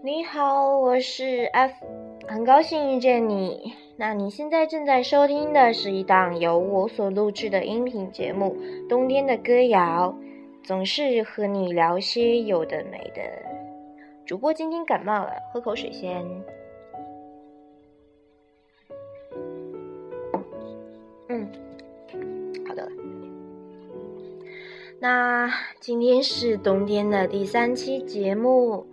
你好，我是 F，很高兴遇见你。那你现在正在收听的是一档由我所录制的音频节目《冬天的歌谣》，总是和你聊些有的没的。主播今天感冒了，喝口水先。嗯，好的。那今天是冬天的第三期节目。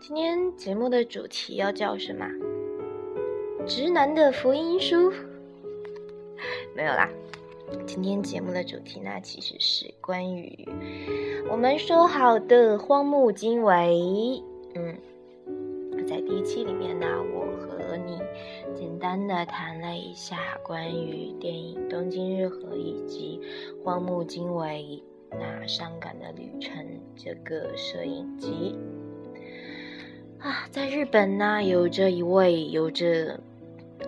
今天节目的主题要叫什么？直男的福音书？没有啦。今天节目的主题呢，其实是关于我们说好的荒木经惟。嗯，在第一期里面呢，我和你简单的谈了一下关于电影《东京日和》以及荒木经惟那伤感的旅程这个摄影集。啊，在日本呢，有着一位有着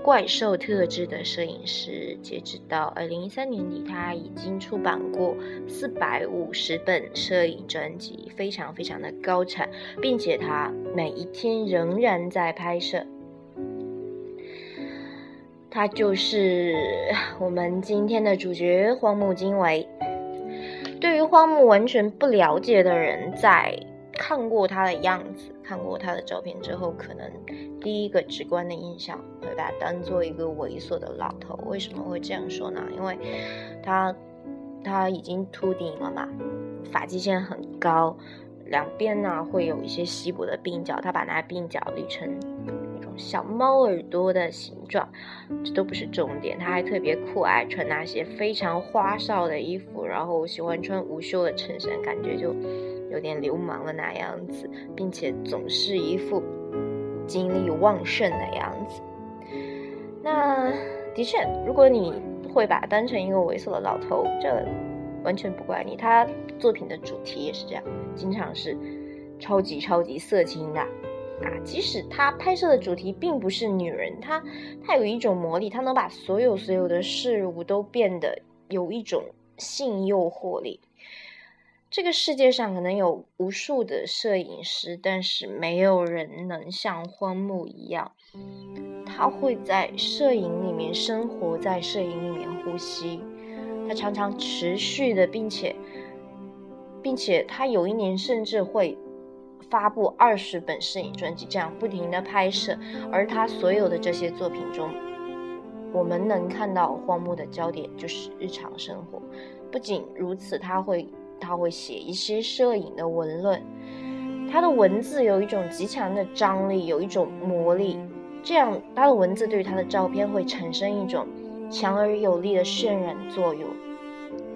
怪兽特质的摄影师。截止到二零一三年底，他已经出版过四百五十本摄影专辑，非常非常的高产，并且他每一天仍然在拍摄。他就是我们今天的主角荒木经惟。对于荒木完全不了解的人，在看过他的样子。看过他的照片之后，可能第一个直观的印象会把他当做一个猥琐的老头。为什么会这样说呢？因为，他他已经秃顶了嘛，发际线很高，两边呢会有一些稀薄的鬓角，他把那鬓角理成小猫耳朵的形状。这都不是重点，他还特别酷爱穿那些非常花哨的衣服，然后喜欢穿无袖的衬衫，感觉就。有点流氓的那样子，并且总是一副精力旺盛的样子。那的确，如果你会把他当成一个猥琐的老头，这完全不怪你。他作品的主题也是这样，经常是超级超级色情的啊。即使他拍摄的主题并不是女人，他他有一种魔力，他能把所有所有的事物都变得有一种性诱惑力。这个世界上可能有无数的摄影师，但是没有人能像荒木一样，他会在摄影里面生活在摄影里面呼吸，他常常持续的，并且，并且他有一年甚至会发布二十本摄影专辑，这样不停的拍摄，而他所有的这些作品中，我们能看到荒木的焦点就是日常生活。不仅如此，他会。他会写一些摄影的文论，他的文字有一种极强的张力，有一种魔力，这样他的文字对于他的照片会产生一种强而有力的渲染作用。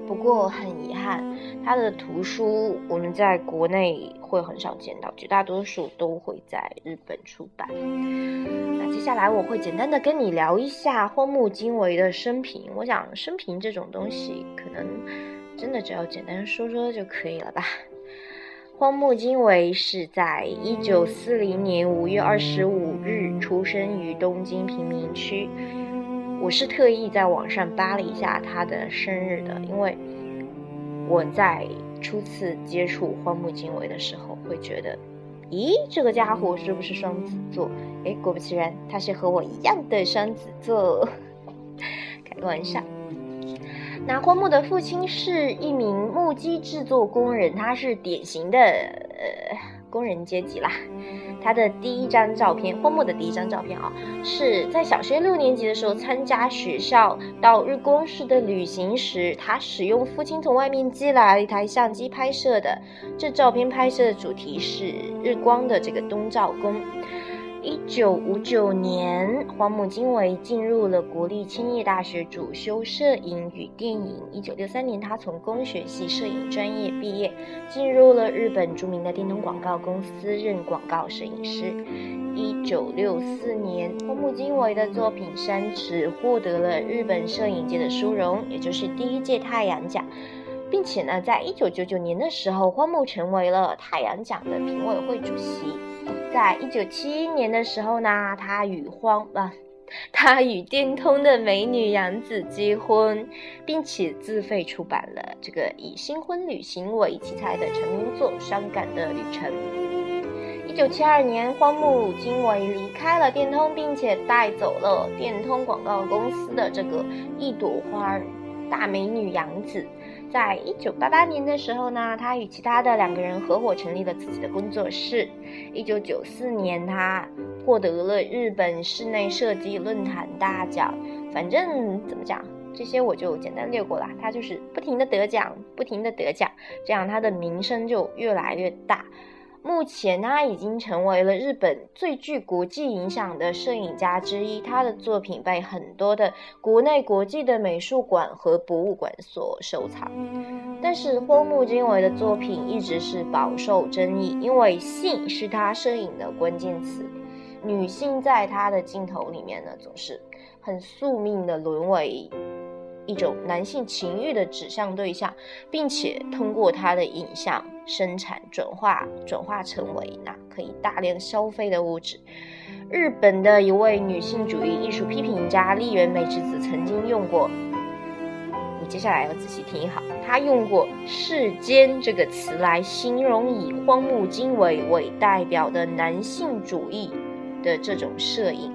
不过很遗憾，他的图书我们在国内会很少见到，绝大多数都会在日本出版。那接下来我会简单的跟你聊一下荒木经惟的生平。我想生平这种东西可能。真的只要简单说说就可以了吧？荒木经惟是在一九四零年五月二十五日出生于东京贫民区。我是特意在网上扒了一下他的生日的，因为我在初次接触荒木经惟的时候，会觉得，咦，这个家伙是不是双子座？哎，果不其然，他是和我一样的双子座。开个玩笑。那荒木的父亲是一名木屐制作工人，他是典型的呃工人阶级啦。他的第一张照片，荒木的第一张照片啊，是在小学六年级的时候参加学校到日光市的旅行时，他使用父亲从外面寄来了一台相机拍摄的。这照片拍摄的主题是日光的这个东照宫。一九五九年，荒木经惟进入了国立千叶大学主修摄影与电影。一九六三年，他从工学系摄影专业毕业，进入了日本著名的电通广告公司任广告摄影师。一九六四年，荒木经惟的作品《山池》获得了日本摄影界的殊荣，也就是第一届太阳奖，并且呢，在一九九九年的时候，荒木成为了太阳奖的评委会主席。在一九七一年的时候呢，他与荒啊，他与电通的美女杨子结婚，并且自费出版了这个以新婚旅行为题材的成名作《伤感的旅程》。一九七二年，荒木经惟离开了电通，并且带走了电通广告公司的这个一朵花大美女杨子。在一九八八年的时候呢，他与其他的两个人合伙成立了自己的工作室。一九九四年，他获得了日本室内设计论坛大奖。反正怎么讲，这些我就简单略过了。他就是不停的得奖，不停的得奖，这样他的名声就越来越大。目前他已经成为了日本最具国际影响的摄影家之一，他的作品被很多的国内国际的美术馆和博物馆所收藏。但是荒木经惟的作品一直是饱受争议，因为性是他摄影的关键词，女性在他的镜头里面呢，总是很宿命的沦为。一种男性情欲的指向对象，并且通过他的影像生产转化，转化成为那可以大量消费的物质。日本的一位女性主义艺术批评家丽原美智子曾经用过，你接下来要仔细听好，她用过“世间”这个词来形容以荒木经惟为代表的男性主义的这种摄影。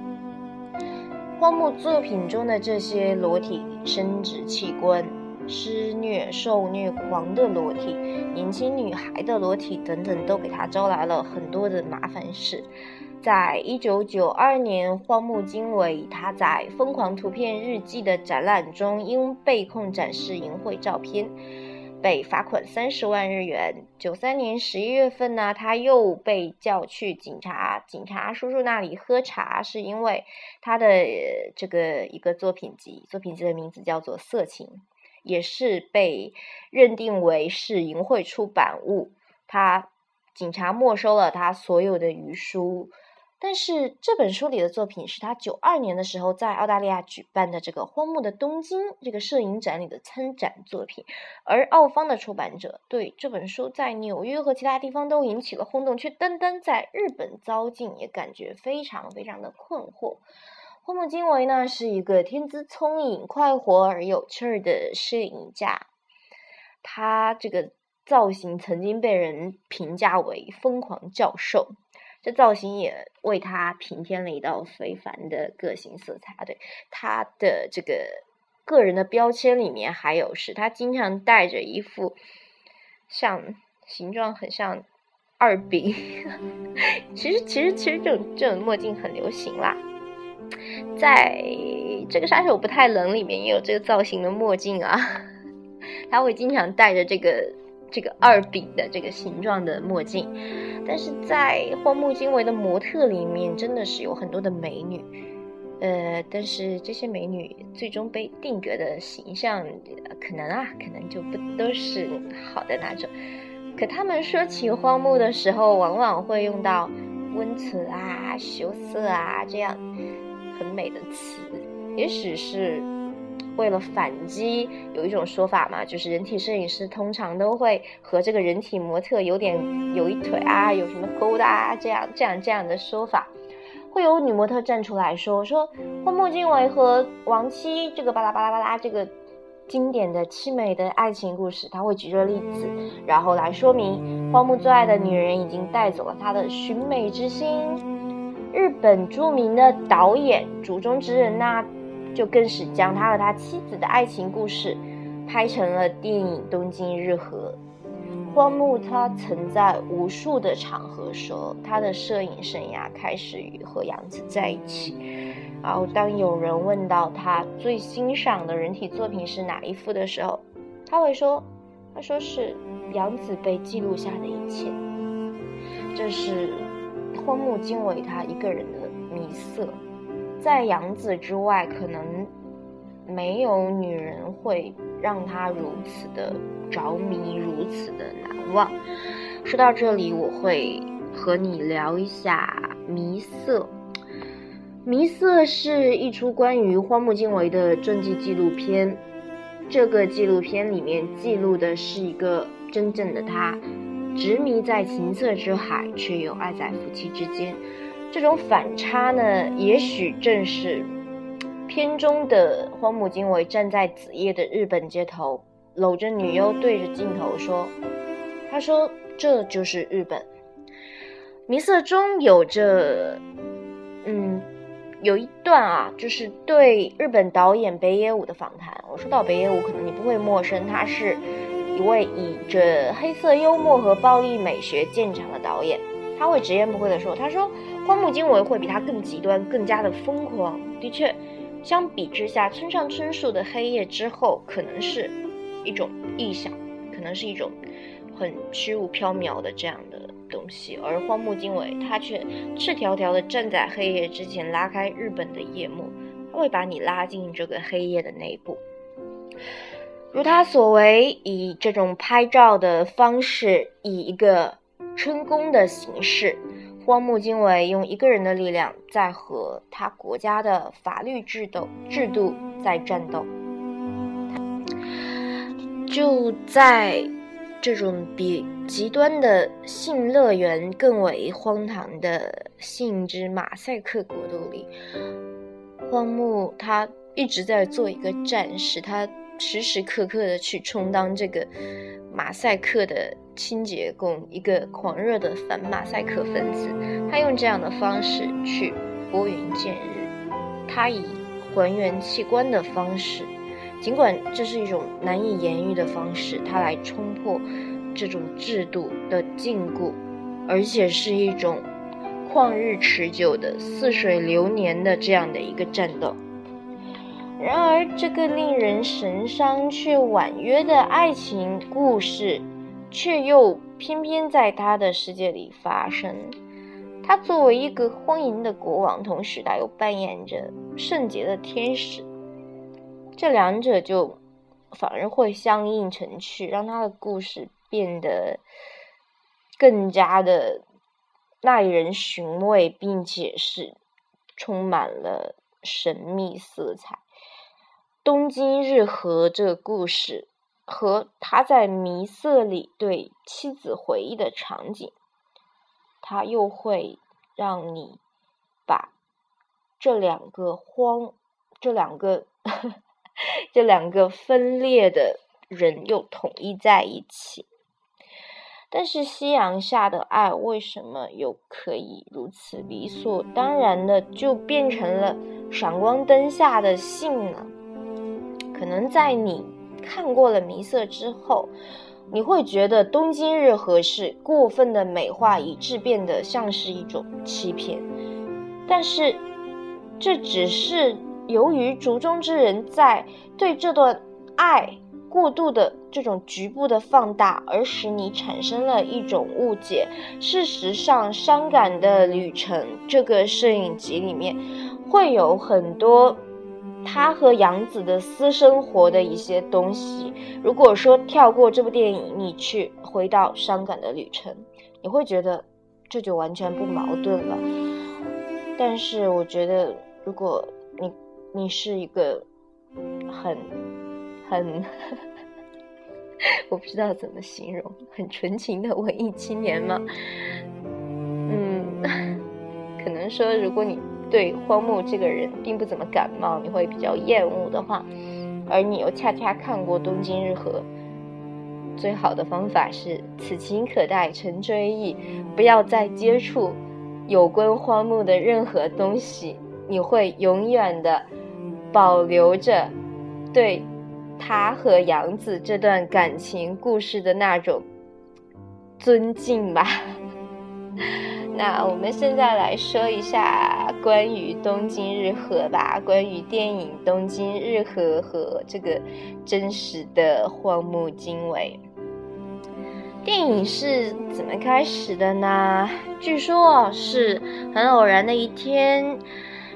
荒木作品中的这些裸体生殖器官、施虐受虐狂的裸体、年轻女孩的裸体等等，都给他招来了很多的麻烦事。在一九九二年，荒木经惟他在《疯狂图片日记》的展览中，因被控展示淫秽照片。被罚款三十万日元。九三年十一月份呢，他又被叫去警察警察叔叔那里喝茶，是因为他的这个一个作品集，作品集的名字叫做《色情》，也是被认定为是淫秽出版物。他警察没收了他所有的余书。但是这本书里的作品是他九二年的时候在澳大利亚举办的这个荒木的东京这个摄影展里的参展作品，而澳方的出版者对这本书在纽约和其他地方都引起了轰动，却单单在日本遭禁，也感觉非常非常的困惑。荒木经惟呢是一个天资聪颖、快活而有趣儿的摄影家，他这个造型曾经被人评价为疯狂教授。这造型也为他平添了一道非凡的个性色彩啊！对他的这个个人的标签里面，还有是他经常戴着一副像形状很像二饼，其实其实其实这种这种墨镜很流行啦，在这个杀手不太冷里面也有这个造型的墨镜啊，他会经常戴着这个。这个二饼的这个形状的墨镜，但是在荒木经惟的模特里面，真的是有很多的美女，呃，但是这些美女最终被定格的形象，可能啊，可能就不都是好的那种。可他们说起荒木的时候，往往会用到温存啊、羞涩啊这样很美的词，也许是。为了反击，有一种说法嘛，就是人体摄影师通常都会和这个人体模特有点有一腿啊，有什么勾搭啊这样这样这样的说法，会有女模特站出来说说荒木经惟和亡妻这个巴拉巴拉巴拉这个经典的凄美的爱情故事，他会举着例子，然后来说明荒木最爱的女人已经带走了他的寻美之心。日本著名的导演竹中直人呐。就更是将他和他妻子的爱情故事拍成了电影《东京日和》。荒木他曾在无数的场合说，他的摄影生涯开始于和杨子在一起。然后，当有人问到他最欣赏的人体作品是哪一幅的时候，他会说：“他说是杨子被记录下的一切。”这是荒木经惟他一个人的迷色。在杨子之外，可能没有女人会让他如此的着迷，如此的难忘。说到这里，我会和你聊一下《迷色》。《迷色》是一出关于荒木经惟的传记纪录片。这个纪录片里面记录的是一个真正的他，执迷在情色之海，却又爱在夫妻之间。这种反差呢，也许正是片中的荒木经惟站在子夜的日本街头，搂着女优对着镜头说：“他说这就是日本。”迷色中有着，嗯，有一段啊，就是对日本导演北野武的访谈。我说到北野武，可能你不会陌生，他是一位以着黑色幽默和暴力美学见长的导演。他会直言不讳地说：“他说荒木经惟会比他更极端，更加的疯狂。的确，相比之下，村上春树的《黑夜之后》可能是一种臆想，可能是一种很虚无缥缈的这样的。”东西，而荒木经惟他却赤条条的站在黑夜之前，拉开日本的夜幕，他会把你拉进这个黑夜的内部。如他所为，以这种拍照的方式，以一个春宫的形式，荒木经惟用一个人的力量，在和他国家的法律制度制度在战斗，就在。这种比极端的性乐园更为荒唐的性之马赛克国度里，荒木他一直在做一个战士，他时时刻刻的去充当这个马赛克的清洁工，一个狂热的反马赛克分子。他用这样的方式去拨云见日，他以还原器官的方式。尽管这是一种难以言喻的方式，它来冲破这种制度的禁锢，而且是一种旷日持久的似水流年的这样的一个战斗。然而，这个令人神伤却婉约的爱情故事，却又偏偏在他的世界里发生。他作为一个荒淫的国王，同时他又扮演着圣洁的天使。这两者就反而会相映成趣，让他的故事变得更加的耐人寻味，并且是充满了神秘色彩。东京日和这个故事和他在弥色里对妻子回忆的场景，他又会让你把这两个荒，这两个。这两个分裂的人又统一在一起，但是夕阳下的爱为什么又可以如此理所当然的就变成了闪光灯下的性呢？可能在你看过了《弥色》之后，你会觉得东京日和是过分的美化，以致变得像是一种欺骗。但是这只是。由于竹中之人在对这段爱过度的这种局部的放大，而使你产生了一种误解。事实上，伤感的旅程这个摄影集里面会有很多他和杨子的私生活的一些东西。如果说跳过这部电影，你去回到伤感的旅程，你会觉得这就完全不矛盾了。但是，我觉得如果你你是一个很很，我不知道怎么形容，很纯情的文艺青年吗？嗯，可能说，如果你对荒木这个人并不怎么感冒，你会比较厌恶的话，而你又恰恰看过《东京日和》，最好的方法是此情可待成追忆，不要再接触有关荒木的任何东西，你会永远的。保留着对他和杨子这段感情故事的那种尊敬吧。那我们现在来说一下关于东京日和吧，关于电影《东京日和》和这个真实的荒木经惟。电影是怎么开始的呢？据说是很偶然的一天。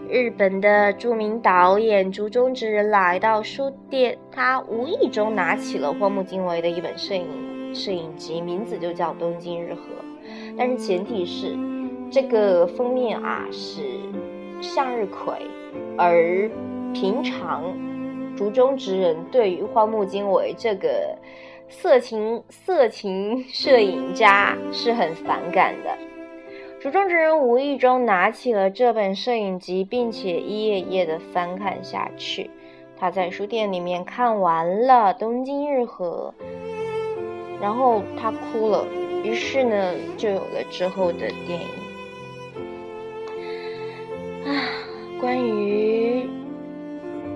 日本的著名导演竹中直人来到书店，他无意中拿起了荒木经惟的一本摄影摄影集，名字就叫《东京日和》。但是前提是，这个封面啊是向日葵，而平常竹中直人对于荒木经惟这个色情色情摄影家是很反感的。竹中之人无意中拿起了这本摄影集，并且一页页的翻看下去。他在书店里面看完了《东京日和》，然后他哭了。于是呢，就有了之后的电影。关于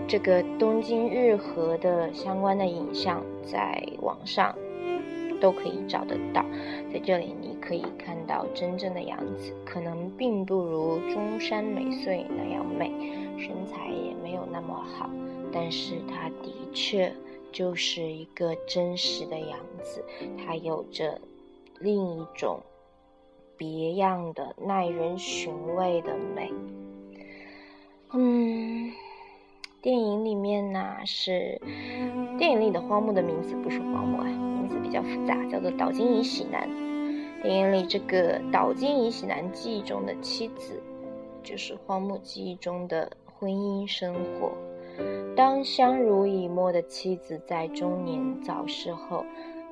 这个东京日和的相关的影像，在网上都可以找得到。在这里，你可以看到真正的杨子，可能并不如中山美穗那样美，身材也没有那么好，但是她的确就是一个真实的杨子，她有着另一种别样的、耐人寻味的美。嗯。电影里面呢是电影里的荒木的名字不是荒木啊，名字比较复杂，叫做岛津乙喜男。电影里这个岛津乙喜男记忆中的妻子，就是荒木记忆中的婚姻生活。当相濡以沫的妻子在中年早逝后，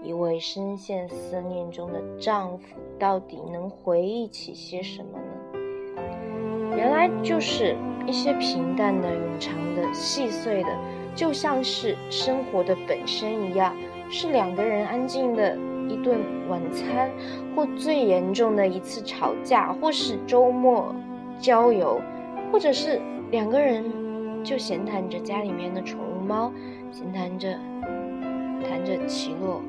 一位深陷思念中的丈夫到底能回忆起些什么呢？原来就是。一些平淡的、永长的、细碎的，就像是生活的本身一样，是两个人安静的一顿晚餐，或最严重的一次吵架，或是周末郊游，或者是两个人就闲谈着家里面的宠物猫，闲谈着，谈着奇洛。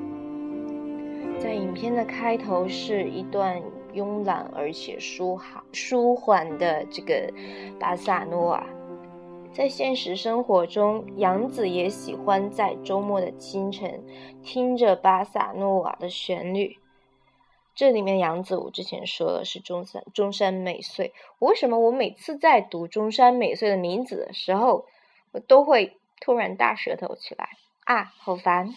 在影片的开头是一段。慵懒而且舒缓舒缓的这个巴萨诺瓦，在现实生活中，杨子也喜欢在周末的清晨听着巴萨诺瓦的旋律。这里面杨子，我之前说了是中山中山美穗。为什么我每次在读中山美穗的名字的时候，我都会突然大舌头起来啊？好烦！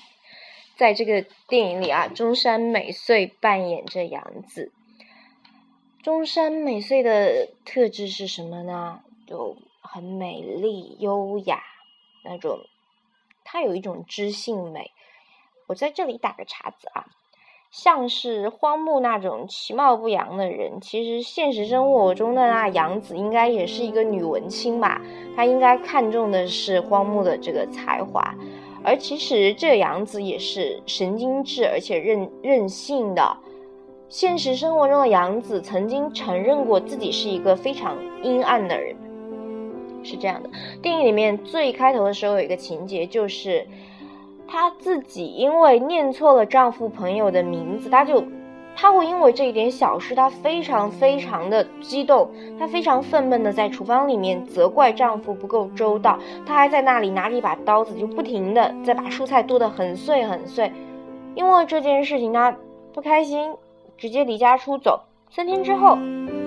在这个电影里啊，中山美穗扮演着杨子。中山美穗的特质是什么呢？就很美丽、优雅那种，它有一种知性美。我在这里打个叉子啊，像是荒木那种其貌不扬的人，其实现实生活中的那杨子应该也是一个女文青吧？她应该看重的是荒木的这个才华，而其实这杨子也是神经质而且任任性的。现实生活中的杨子曾经承认过自己是一个非常阴暗的人，是这样的。电影里面最开头的时候有一个情节，就是她自己因为念错了丈夫朋友的名字，她就她会因为这一点小事，她非常非常的激动，她非常愤懑的在厨房里面责怪丈夫不够周到，她还在那里拿着一把刀子，就不停的在把蔬菜剁得很碎很碎，因为这件事情她不开心。直接离家出走，三天之后，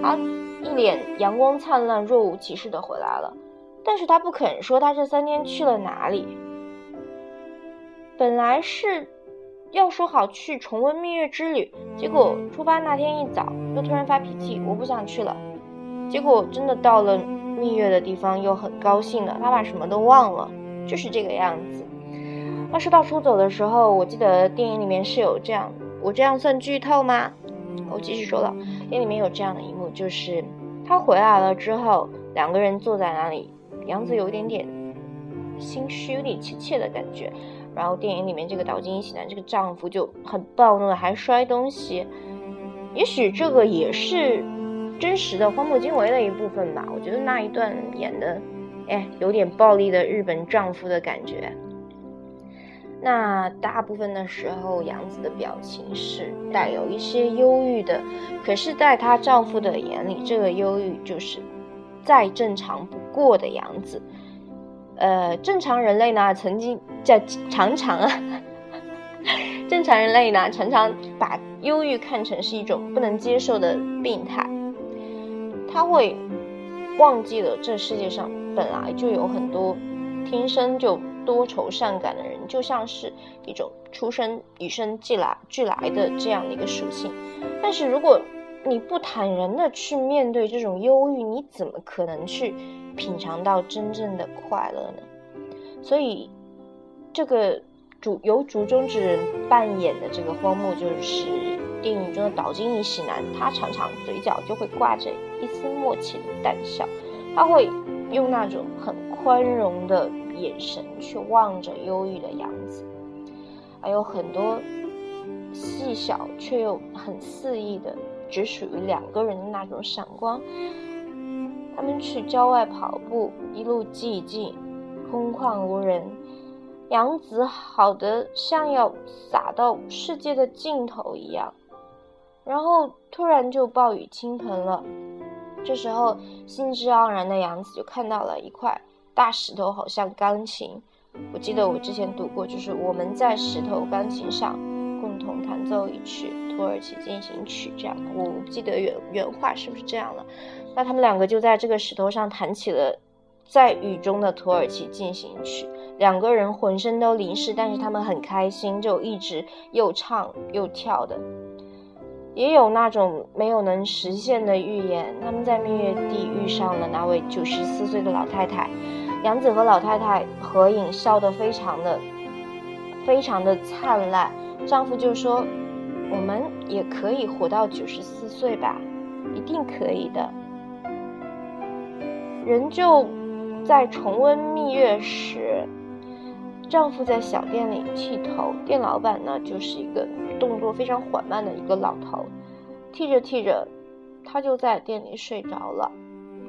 他一脸阳光灿烂、若无其事的回来了。但是他不肯说他这三天去了哪里。本来是要说好去重温蜜月之旅，结果出发那天一早又突然发脾气，我不想去了。结果真的到了蜜月的地方，又很高兴了，他把什么都忘了，就是这个样子。那说到出走的时候，我记得电影里面是有这样，我这样算剧透吗？我继续说了，电影里面有这样的一幕，就是他回来了之后，两个人坐在那里，杨子有一点点心虚，有点怯怯的感觉。然后电影里面这个岛津一喜男这个丈夫就很暴怒，还摔东西。也许这个也是真实的荒木经惟的一部分吧。我觉得那一段演的，哎，有点暴力的日本丈夫的感觉。那大部分的时候，杨子的表情是带有一些忧郁的。可是，在她丈夫的眼里，这个忧郁就是再正常不过的样子。呃，正常人类呢，曾经在常常啊，正常人类呢，常常把忧郁看成是一种不能接受的病态。他会忘记了这世界上本来就有很多天生就。多愁善感的人，就像是一种出生与生俱来俱来的这样的一个属性。但是如果你不坦然的去面对这种忧郁，你怎么可能去品尝到真正的快乐呢？所以，这个主由竹中之人扮演的这个荒木，就是电影中的岛津一喜男，他常常嘴角就会挂着一丝默契的淡笑，他会用那种很宽容的。眼神去望着忧郁的杨子，还有很多细小却又很肆意的，只属于两个人的那种闪光。他们去郊外跑步，一路寂静，空旷无人，杨子好的像要洒到世界的尽头一样。然后突然就暴雨倾盆了。这时候兴致盎然的杨子就看到了一块大石头，好像钢琴。我记得我之前读过，就是我们在石头钢琴上共同弹奏一曲《土耳其进行曲》这样。我不记得原原话是不是这样了。那他们两个就在这个石头上弹起了在雨中的《土耳其进行曲》，两个人浑身都淋湿，但是他们很开心，就一直又唱又跳的。也有那种没有能实现的预言，他们在蜜月地遇上了那位九十四岁的老太太，杨子和老太太合影，笑得非常的非常的灿烂。丈夫就说：“我们也可以活到九十四岁吧，一定可以的。”人就在重温蜜月时。丈夫在小店里剃头，店老板呢就是一个动作非常缓慢的一个老头，剃着剃着，他就在店里睡着了。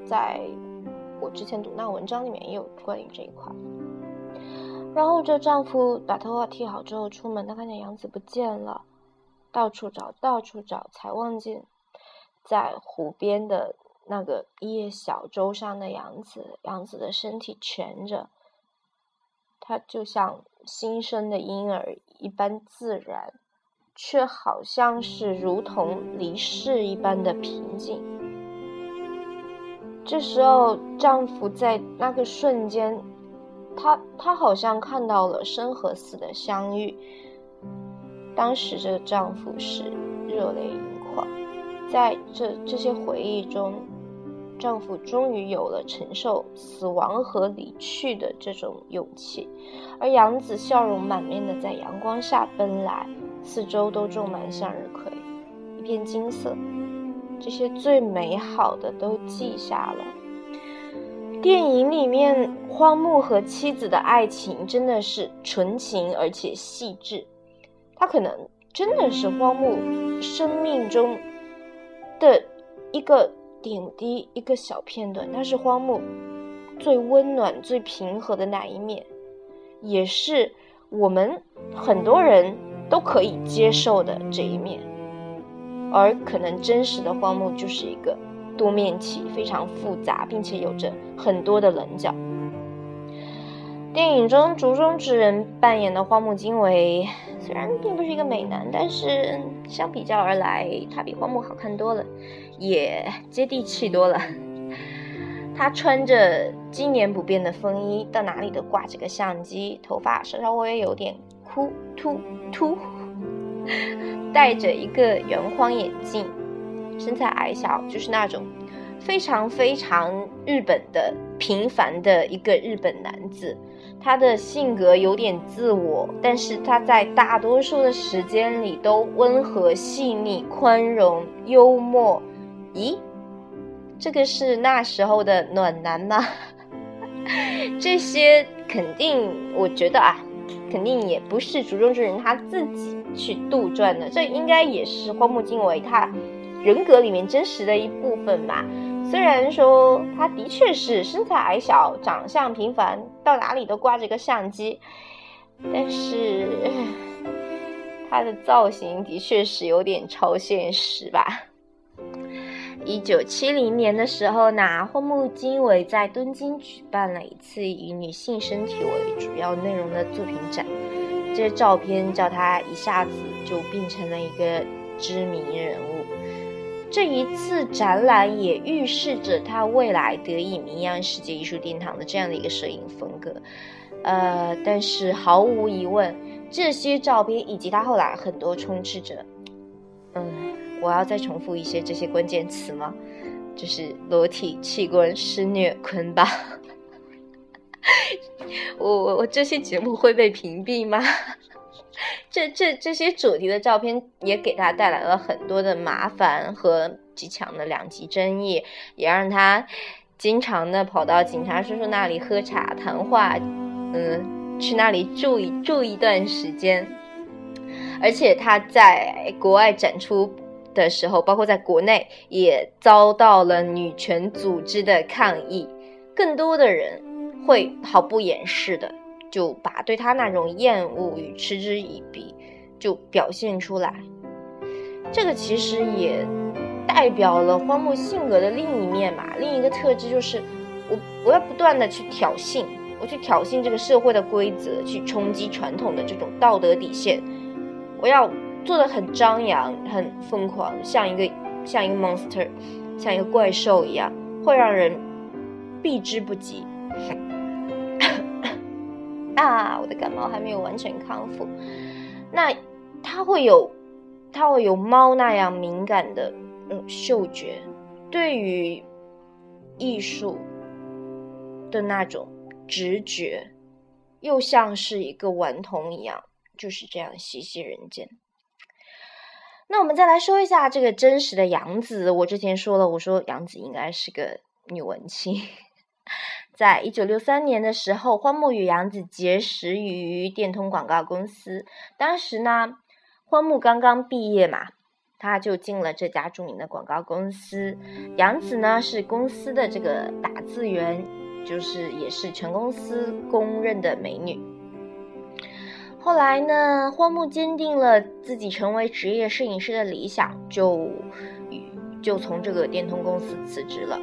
在我之前读那文章里面也有关于这一块。然后这丈夫把头发剃好之后出门，他看见杨子不见了，到处找，到处找，才望见在湖边的那个一叶小舟上的杨子，杨子的身体蜷着。他就像新生的婴儿一般自然，却好像是如同离世一般的平静。这时候，丈夫在那个瞬间，他他好像看到了生和死的相遇。当时，这丈夫是热泪盈眶，在这这些回忆中。丈夫终于有了承受死亡和离去的这种勇气，而杨子笑容满面的在阳光下奔来，四周都种满向日葵，一片金色，这些最美好的都记下了。电影里面荒木和妻子的爱情真的是纯情而且细致，他可能真的是荒木生命中的一个。点滴一个小片段，它是荒木最温暖、最平和的那一面，也是我们很多人都可以接受的这一面。而可能真实的荒木就是一个多面体，非常复杂，并且有着很多的棱角。电影中竹中之人扮演的荒木经惟，虽然并不是一个美男，但是相比较而来，他比荒木好看多了。也接地气多了。他穿着今年不变的风衣，到哪里都挂着个相机，头发稍稍微有点秃秃秃，戴着一个圆框眼镜，身材矮小，就是那种非常非常日本的平凡的一个日本男子。他的性格有点自我，但是他在大多数的时间里都温和、细腻、宽容、幽默。咦，这个是那时候的暖男吗？这些肯定，我觉得啊，肯定也不是竹中之人他自己去杜撰的，这应该也是荒木经惟他人格里面真实的一部分吧。虽然说他的确是身材矮小、长相平凡，到哪里都挂着个相机，但是他的造型的确是有点超现实吧。一九七零年的时候呢，荒木经惟在东京举办了一次以女性身体为主要内容的作品展，这些照片叫他一下子就变成了一个知名人物。这一次展览也预示着他未来得以名扬世界艺术殿堂的这样的一个摄影风格。呃，但是毫无疑问，这些照片以及他后来很多充斥着，嗯。我要再重复一些这些关键词吗？就是裸体、器官、施虐、捆绑。我我我这些节目会被屏蔽吗？这这这些主题的照片也给他带来了很多的麻烦和极强的两极争议，也让他经常的跑到警察叔叔那里喝茶谈话，嗯，去那里住一住一段时间，而且他在国外展出。的时候，包括在国内也遭到了女权组织的抗议。更多的人会毫不掩饰的就把对他那种厌恶与嗤之以鼻就表现出来。这个其实也代表了荒木性格的另一面嘛，另一个特质就是我我要不断的去挑衅，我去挑衅这个社会的规则，去冲击传统的这种道德底线，我要做的很张扬、很疯狂，像一个像一个 monster，像一个怪兽一样，会让人避之不及。啊，我的感冒还没有完全康复，那他会有。它会有猫那样敏感的嗯嗅觉，对于艺术的那种直觉，又像是一个顽童一样，就是这样习习人间。那我们再来说一下这个真实的杨子。我之前说了，我说杨子应该是个女文青。在一九六三年的时候，荒木与杨子结识于电通广告公司，当时呢。荒木刚刚毕业嘛，他就进了这家著名的广告公司。杨子呢是公司的这个打字员，就是也是全公司公认的美女。后来呢，荒木坚定了自己成为职业摄影师的理想，就就从这个电通公司辞职了。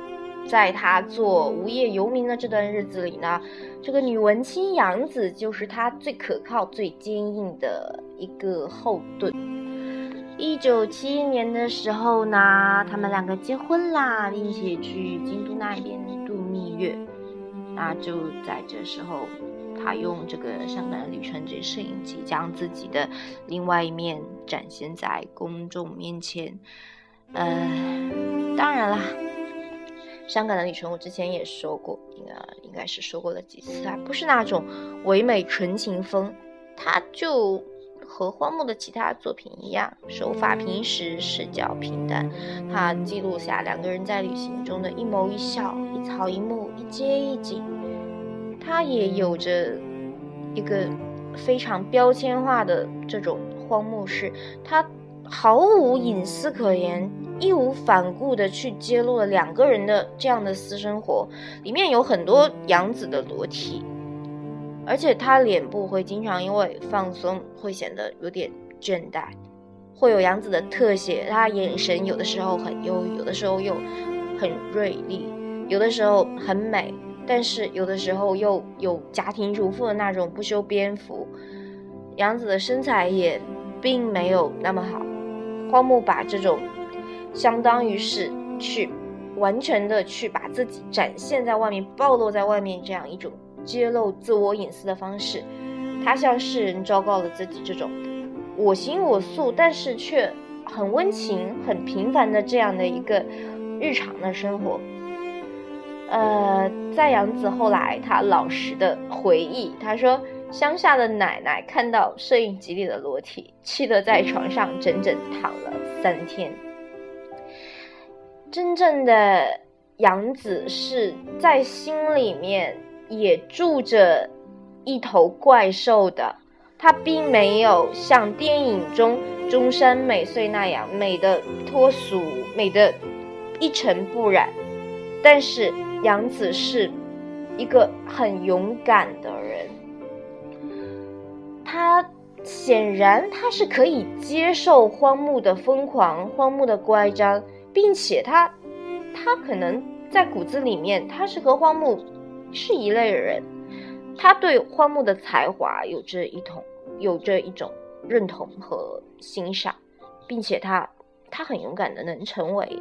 在他做无业游民的这段日子里呢，这个女文青杨子就是他最可靠、最坚硬的一个后盾。一九七一年的时候呢，他们两个结婚啦，并且去京都那边度蜜月。那就在这时候，他用这个《香港的旅程》这摄影机，将自己的另外一面展现在公众面前。呃，当然啦。香港的旅程，我之前也说过，应该应该是说过了几次啊，不是那种唯美纯情风，它就和荒木的其他作品一样，手法平实，视角平淡，它记录下两个人在旅行中的一眸一笑，一草一木，一街一景，它也有着一个非常标签化的这种荒木式，它毫无隐私可言。义无反顾的去揭露了两个人的这样的私生活，里面有很多杨子的裸体，而且他脸部会经常因为放松会显得有点倦怠，会有杨子的特写，他眼神有的时候很忧郁，有的时候又很锐利，有的时候很美，但是有的时候又有家庭主妇的那种不修边幅，杨子的身材也并没有那么好，荒木把这种。相当于是去完全的去把自己展现在外面，暴露在外面这样一种揭露自我隐私的方式，他向世人昭告了自己这种我行我素，但是却很温情、很平凡的这样的一个日常的生活。呃，在杨子后来他老实的回忆，他说乡下的奶奶看到摄影机里的裸体，气得在床上整整躺了三天。真正的杨子是在心里面也住着一头怪兽的，他并没有像电影中中山美穗那样美的脱俗、美的一尘不染。但是杨子是一个很勇敢的人，他显然他是可以接受荒木的疯狂、荒木的乖张。并且他，他可能在骨子里面，他是和荒木是一类人，他对荒木的才华有着一同，有着一种认同和欣赏，并且他，他很勇敢的能成为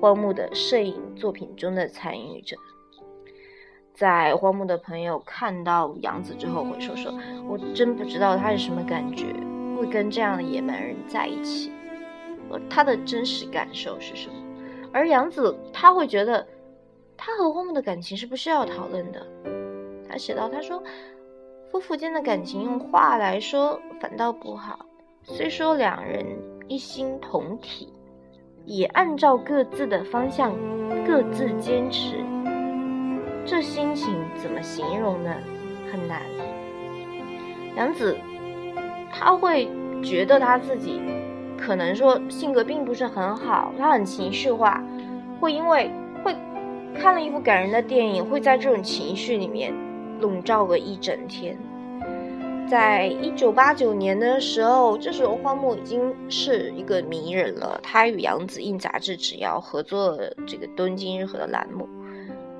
荒木的摄影作品中的参与者。在荒木的朋友看到杨子之后会说说，我真不知道他是什么感觉，会跟这样的野蛮人在一起。他的真实感受是什么？而杨子他会觉得，他和荒木的感情是不需要讨论的。他写到，他说，夫妇间的感情用话来说反倒不好。虽说两人一心同体，也按照各自的方向各自坚持，这心情怎么形容呢？很难。杨子他会觉得他自己。可能说性格并不是很好，他很情绪化，会因为会看了一部感人的电影，会在这种情绪里面笼罩个一整天。在一九八九年的时候，这时候荒木已经是一个名人了。他与杨子印杂志只要合作这个东京日和的栏目，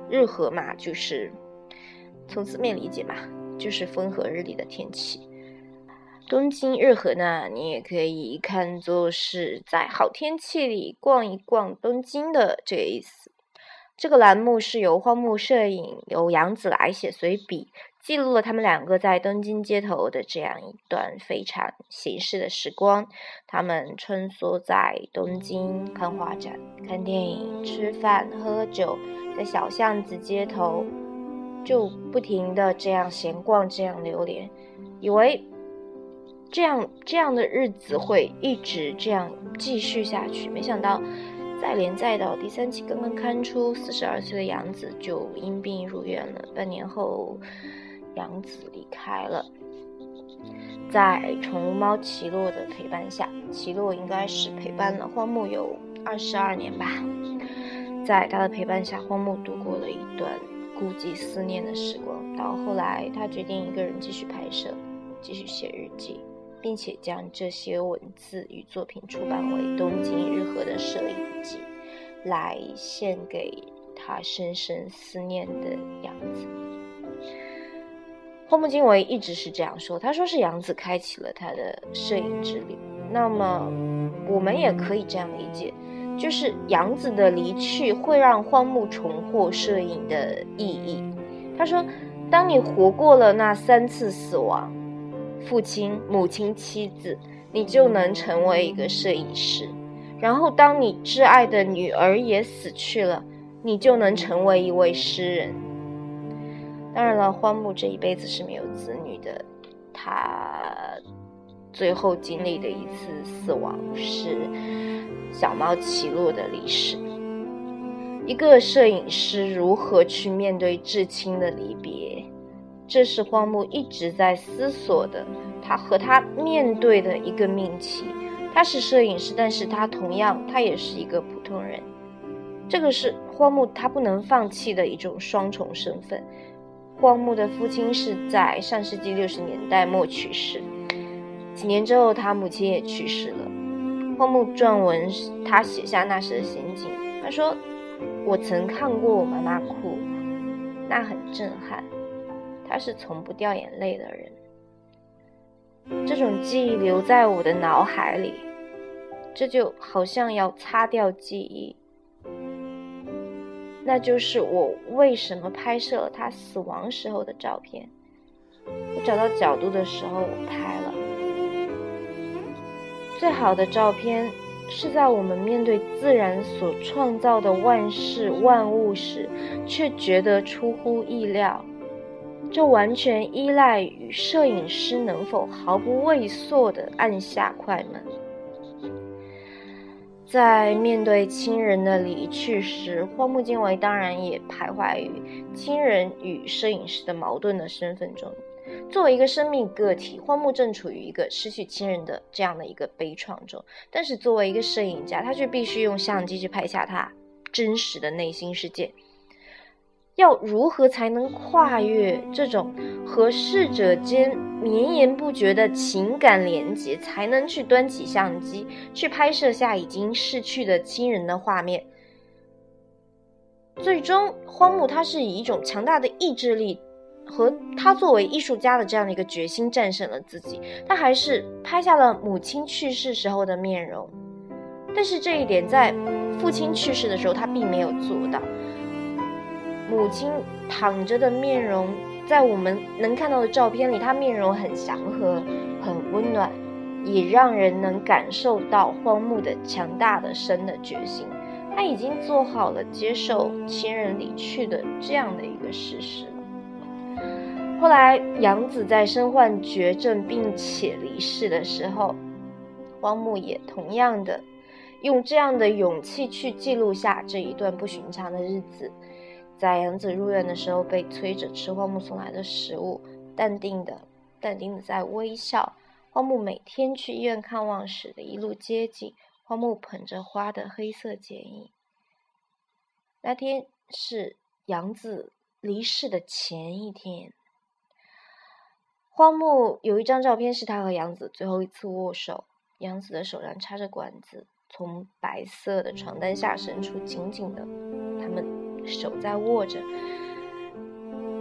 日和嘛，就是从字面理解嘛，就是风和日丽的天气。东京日和呢，你也可以看作是在好天气里逛一逛东京的这个意思。这个栏目是由荒木摄影，由杨子来写随笔。记录了他们两个在东京街头的这样一段非常闲适的时光。他们穿梭在东京看画展、看电影、吃饭、喝酒，在小巷子街头就不停的这样闲逛、这样流连，以为这样这样的日子会一直这样继续下去。没想到，再连载到第三期刚刚刊出，四十二岁的杨子就因病入院了。半年后。杨子离开了，在宠物猫奇洛的陪伴下，奇洛应该是陪伴了荒木有二十二年吧。在他的陪伴下，荒木度过了一段孤寂思念的时光。到后来，他决定一个人继续拍摄，继续写日记，并且将这些文字与作品出版为《东京日和的摄影集》，来献给他深深思念的样子。荒木经惟一直是这样说，他说是杨子开启了他的摄影之旅。那么，我们也可以这样理解，就是杨子的离去会让荒木重获摄影的意义。他说，当你活过了那三次死亡，父亲、母亲、妻子，你就能成为一个摄影师。然后，当你挚爱的女儿也死去了，你就能成为一位诗人。当然了，荒木这一辈子是没有子女的。他最后经历的一次死亡是小猫奇洛的离世。一个摄影师如何去面对至亲的离别，这是荒木一直在思索的。他和他面对的一个命题。他是摄影师，但是他同样，他也是一个普通人。这个是荒木他不能放弃的一种双重身份。荒木的父亲是在上世纪六十年代末去世，几年之后，他母亲也去世了。荒木撰文，他写下那时的心境。他说：“我曾看过我妈妈哭，那很震撼。她是从不掉眼泪的人。这种记忆留在我的脑海里，这就好像要擦掉记忆。”那就是我为什么拍摄了他死亡时候的照片。我找到角度的时候，我拍了。最好的照片是在我们面对自然所创造的万事万物时，却觉得出乎意料。这完全依赖于摄影师能否毫不畏缩地按下快门。在面对亲人的离去时，荒木经惟当然也徘徊于亲人与摄影师的矛盾的身份中。作为一个生命个体，荒木正处于一个失去亲人的这样的一个悲怆中。但是作为一个摄影家，他却必须用相机去拍下他真实的内心世界。要如何才能跨越这种和逝者间绵延不绝的情感连接，才能去端起相机去拍摄下已经逝去的亲人的画面？最终，荒木他是以一种强大的意志力和他作为艺术家的这样的一个决心战胜了自己，他还是拍下了母亲去世时候的面容。但是这一点在父亲去世的时候，他并没有做到。母亲躺着的面容，在我们能看到的照片里，她面容很祥和，很温暖，也让人能感受到荒木的强大的生的决心。他已经做好了接受亲人离去的这样的一个事实。后来，杨子在身患绝症并且离世的时候，荒木也同样的用这样的勇气去记录下这一段不寻常的日子。在杨子入院的时候，被催着吃荒木送来的食物，淡定的、淡定的在微笑。荒木每天去医院看望时的一路接近，荒木捧着花的黑色剪影。那天是杨子离世的前一天，荒木有一张照片是他和杨子最后一次握手，杨子的手上插着管子，从白色的床单下伸出，紧紧的，手在握着。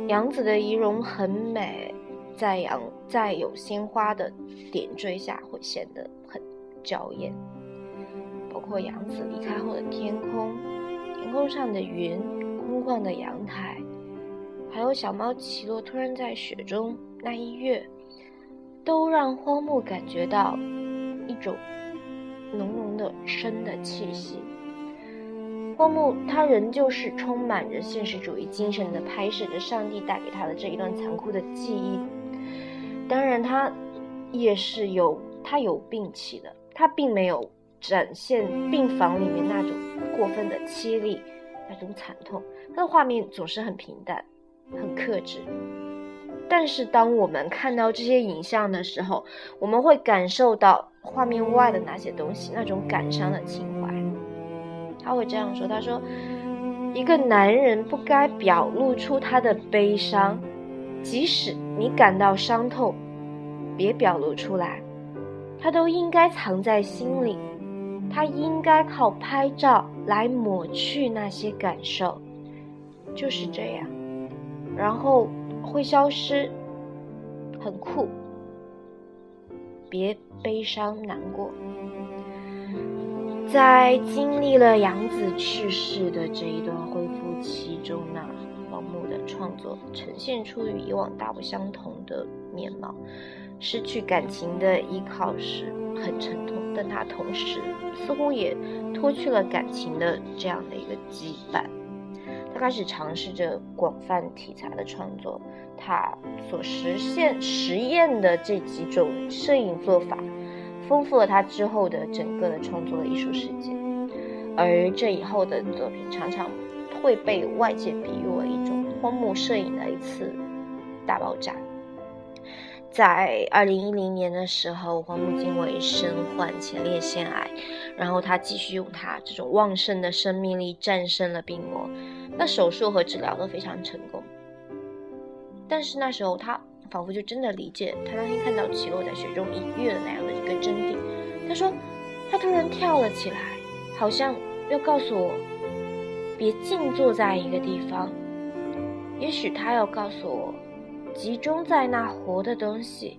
杨子的仪容很美，在阳在有鲜花的点缀下会显得很娇艳。包括杨子离开后的天空，天空上的云，空旷的阳台，还有小猫奇洛突然在雪中。那一跃，都让荒木感觉到一种浓浓的生的气息。荒木他仍旧是充满着现实主义精神的拍摄着上帝带给他的这一段残酷的记忆。当然，他也是有他有病气的，他并没有展现病房里面那种过分的凄厉、那种惨痛。他的画面总是很平淡、很克制。但是，当我们看到这些影像的时候，我们会感受到画面外的那些东西，那种感伤的情怀。他会这样说：“他说，一个男人不该表露出他的悲伤，即使你感到伤痛，别表露出来，他都应该藏在心里。他应该靠拍照来抹去那些感受，就是这样。然后。”会消失，很酷。别悲伤难过。在经历了杨子去世的这一段恢复期中呢，荒木的创作呈现出与以往大不相同的面貌。失去感情的依靠是很沉痛，但他同时似乎也脱去了感情的这样的一个羁绊。他开始尝试着广泛题材的创作，他所实现实验的这几种摄影做法，丰富了他之后的整个的创作的艺术世界。而这以后的作品常常会被外界比喻为一种荒木摄影的一次大爆炸。在二零一零年的时候，荒木经惟身患前列腺癌，然后他继续用他这种旺盛的生命力战胜了病魔。那手术和治疗都非常成功，但是那时候他仿佛就真的理解他那天看到奇洛在雪中一跃的那样的一个真谛。他说，他突然跳了起来，好像要告诉我，别静坐在一个地方。也许他要告诉我，集中在那活的东西，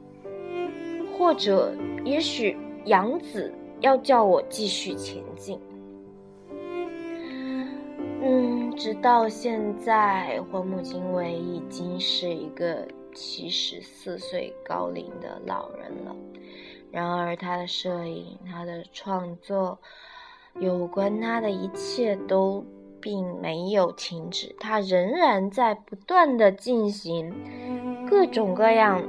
或者也许杨子要叫我继续前进。嗯，直到现在，荒木经惟已经是一个七十四岁高龄的老人了。然而，他的摄影、他的创作，有关他的一切都并没有停止，他仍然在不断的进行各种各样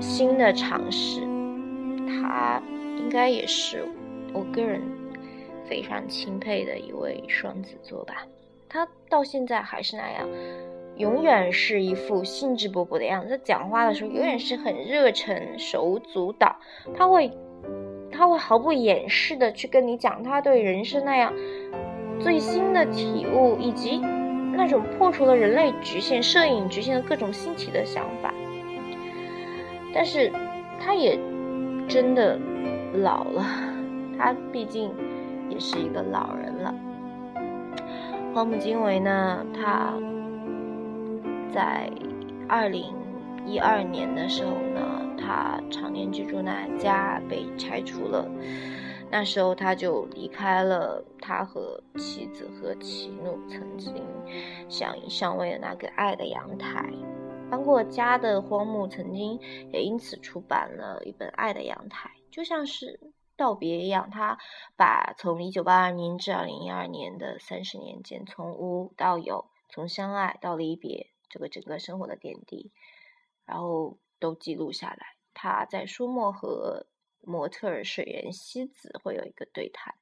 新的尝试。他应该也是我个人非常钦佩的一位双子座吧。他到现在还是那样，永远是一副兴致勃勃的样子。他讲话的时候永远是很热忱、手舞足蹈。他会，他会毫不掩饰的去跟你讲他对人生那样最新的体悟，以及那种破除了人类局限、摄影局限的各种新奇的想法。但是，他也真的老了。他毕竟也是一个老人了。荒木经惟呢？他在二零一二年的时候呢，他常年居住那家被拆除了。那时候他就离开了他和妻子和奇诺曾经相依相偎的那个爱的阳台。搬过家的荒木曾经也因此出版了一本《爱的阳台》，就像是。道别一样，他把从一九八二年至二零一二年的三十年间，从无到有，从相爱到离别，这个整个生活的点滴，然后都记录下来。他在书末和模特儿水原希子会有一个对谈，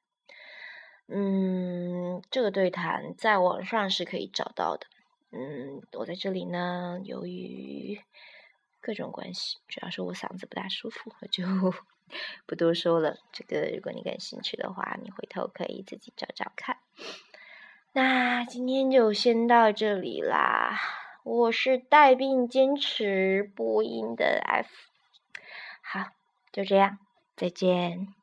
嗯，这个对谈在网上是可以找到的。嗯，我在这里呢，由于各种关系，主要是我嗓子不大舒服，我就。不多说了，这个如果你感兴趣的话，你回头可以自己找找看。那今天就先到这里啦，我是带病坚持播音的 F。好，就这样，再见。